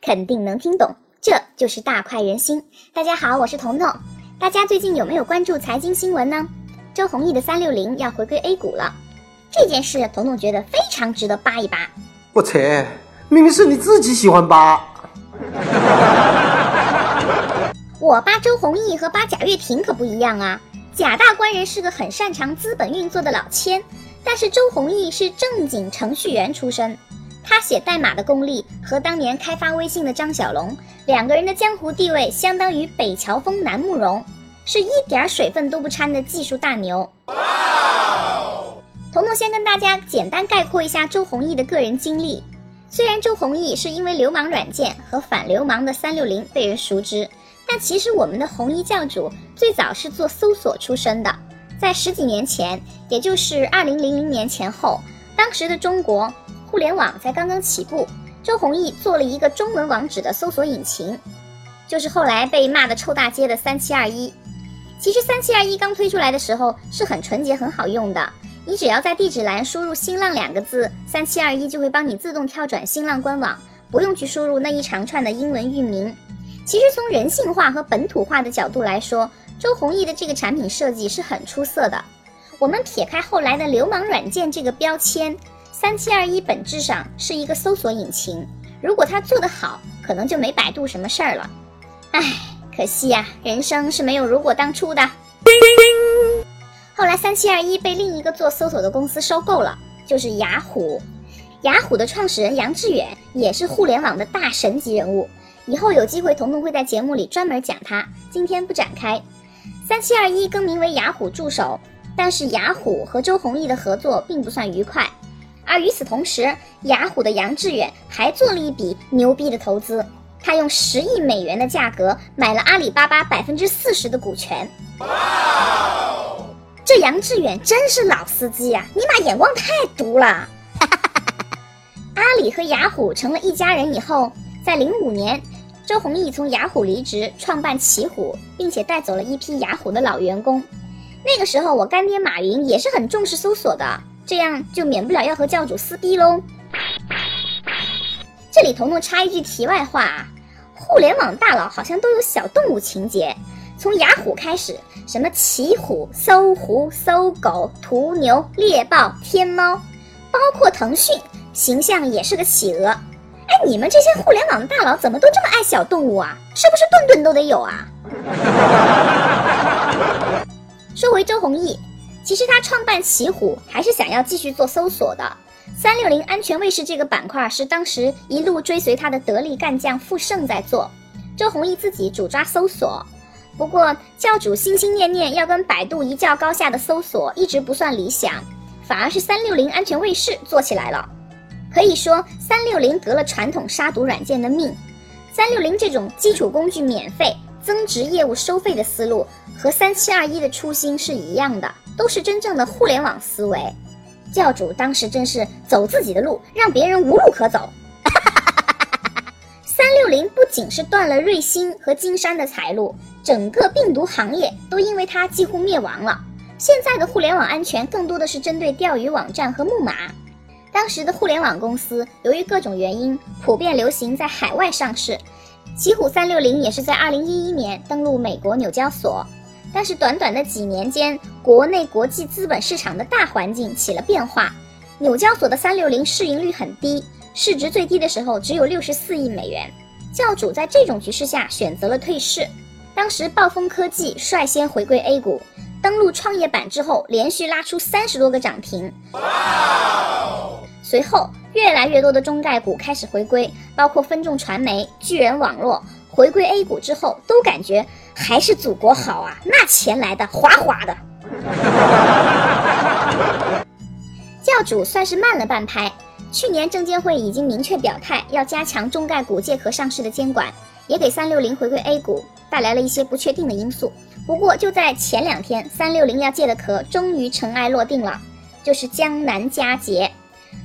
肯定能听懂，这就是大快人心。大家好，我是彤彤。大家最近有没有关注财经新闻呢？周鸿祎的三六零要回归 A 股了，这件事彤彤觉得非常值得扒一扒。我切，明明是你自己喜欢扒。我扒周鸿祎和扒贾跃亭可不一样啊。贾大官人是个很擅长资本运作的老千，但是周鸿祎是正经程序员出身。他写代码的功力和当年开发微信的张小龙两个人的江湖地位相当于北乔峰、南慕容，是一点水分都不掺的技术大牛。彤彤先跟大家简单概括一下周鸿祎的个人经历。虽然周鸿祎是因为流氓软件和反流氓的三六零被人熟知，但其实我们的红衣教主最早是做搜索出身的。在十几年前，也就是二零零零年前后，当时的中国。互联网才刚刚起步，周鸿祎做了一个中文网址的搜索引擎，就是后来被骂的臭大街的三七二一。其实三七二一刚推出来的时候是很纯洁、很好用的，你只要在地址栏输入“新浪”两个字，三七二一就会帮你自动跳转新浪官网，不用去输入那一长串的英文域名。其实从人性化和本土化的角度来说，周鸿祎的这个产品设计是很出色的。我们撇开后来的流氓软件这个标签。三七二一本质上是一个搜索引擎，如果它做得好，可能就没百度什么事儿了。唉，可惜呀，人生是没有如果当初的。后来三七二一被另一个做搜索的公司收购了，就是雅虎。雅虎的创始人杨致远也是互联网的大神级人物，以后有机会彤彤会在节目里专门讲他，今天不展开。三七二一更名为雅虎助手，但是雅虎和周鸿祎的合作并不算愉快。与此同时，雅虎的杨致远还做了一笔牛逼的投资，他用十亿美元的价格买了阿里巴巴百分之四十的股权。哇这杨致远真是老司机呀，尼玛眼光太毒了！阿里和雅虎成了一家人以后，在零五年，周鸿祎从雅虎离职，创办奇虎，并且带走了一批雅虎的老员工。那个时候，我干爹马云也是很重视搜索的。这样就免不了要和教主撕逼喽。这里彤彤插一句题外话啊，互联网大佬好像都有小动物情节。从雅虎开始，什么奇虎、搜狐、搜狗、途牛、猎豹、天猫，包括腾讯，形象也是个企鹅。哎，你们这些互联网大佬怎么都这么爱小动物啊？是不是顿顿都得有啊？说回周鸿祎。其实他创办奇虎还是想要继续做搜索的。三六零安全卫士这个板块是当时一路追随他的得力干将傅盛在做，周鸿祎自己主抓搜索。不过教主心心念念要跟百度一较高下的搜索一直不算理想，反而是三六零安全卫士做起来了。可以说三六零得了传统杀毒软件的命。三六零这种基础工具免费，增值业务收费的思路和三七二一的初心是一样的。都是真正的互联网思维，教主当时真是走自己的路，让别人无路可走。三六零不仅是断了瑞星和金山的财路，整个病毒行业都因为它几乎灭亡了。现在的互联网安全更多的是针对钓鱼网站和木马。当时的互联网公司由于各种原因，普遍流行在海外上市。奇虎三六零也是在二零一一年登陆美国纽交所。但是短短的几年间，国内国际资本市场的大环境起了变化，纽交所的三六零市盈率很低，市值最低的时候只有六十四亿美元。教主在这种局势下选择了退市。当时暴风科技率先回归 A 股，登陆创业板之后，连续拉出三十多个涨停。随后，越来越多的中概股开始回归，包括分众传媒、巨人网络。回归 A 股之后，都感觉还是祖国好啊，那钱来的哗哗的。教主算是慢了半拍，去年证监会已经明确表态要加强中概股借壳上市的监管，也给三六零回归 A 股带来了一些不确定的因素。不过就在前两天，三六零要借的壳终于尘埃落定了，就是江南嘉捷。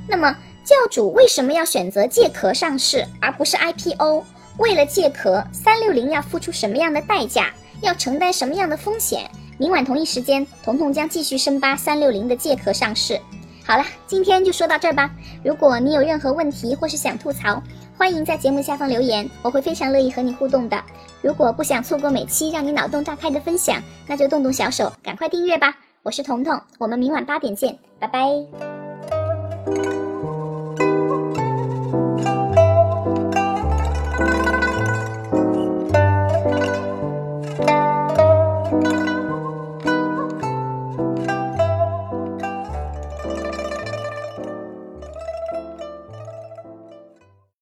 那么教主为什么要选择借壳上市而不是 IPO？为了借壳，三六零要付出什么样的代价？要承担什么样的风险？明晚同一时间，彤彤将继续深扒三六零的借壳上市。好了，今天就说到这儿吧。如果你有任何问题或是想吐槽，欢迎在节目下方留言，我会非常乐意和你互动的。如果不想错过每期让你脑洞大开的分享，那就动动小手，赶快订阅吧。我是彤彤，我们明晚八点见，拜拜。